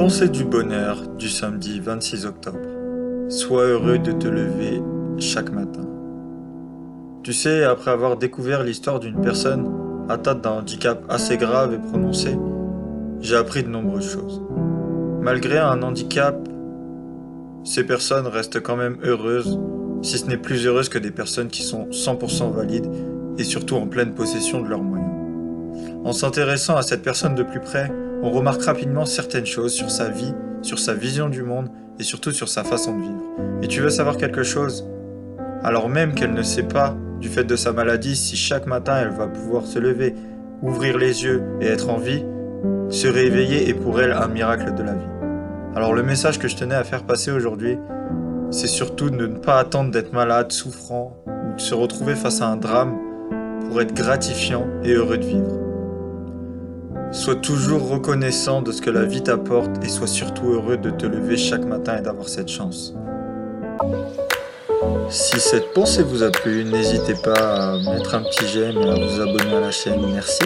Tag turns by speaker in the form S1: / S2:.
S1: Pensée du bonheur du samedi 26 octobre. Sois heureux de te lever chaque matin. Tu sais, après avoir découvert l'histoire d'une personne atteinte d'un handicap assez grave et prononcé, j'ai appris de nombreuses choses. Malgré un handicap, ces personnes restent quand même heureuses, si ce n'est plus heureuses que des personnes qui sont 100% valides et surtout en pleine possession de leurs moyens. En s'intéressant à cette personne de plus près, on remarque rapidement certaines choses sur sa vie, sur sa vision du monde et surtout sur sa façon de vivre. Et tu veux savoir quelque chose? Alors même qu'elle ne sait pas, du fait de sa maladie, si chaque matin elle va pouvoir se lever, ouvrir les yeux et être en vie, se réveiller est pour elle un miracle de la vie. Alors le message que je tenais à faire passer aujourd'hui, c'est surtout de ne pas attendre d'être malade, souffrant, ou de se retrouver face à un drame pour être gratifiant et heureux de vivre. Sois toujours reconnaissant de ce que la vie t'apporte et sois surtout heureux de te lever chaque matin et d'avoir cette chance. Si cette pensée vous a plu, n'hésitez pas à mettre un petit j'aime et à vous abonner à la chaîne. Merci.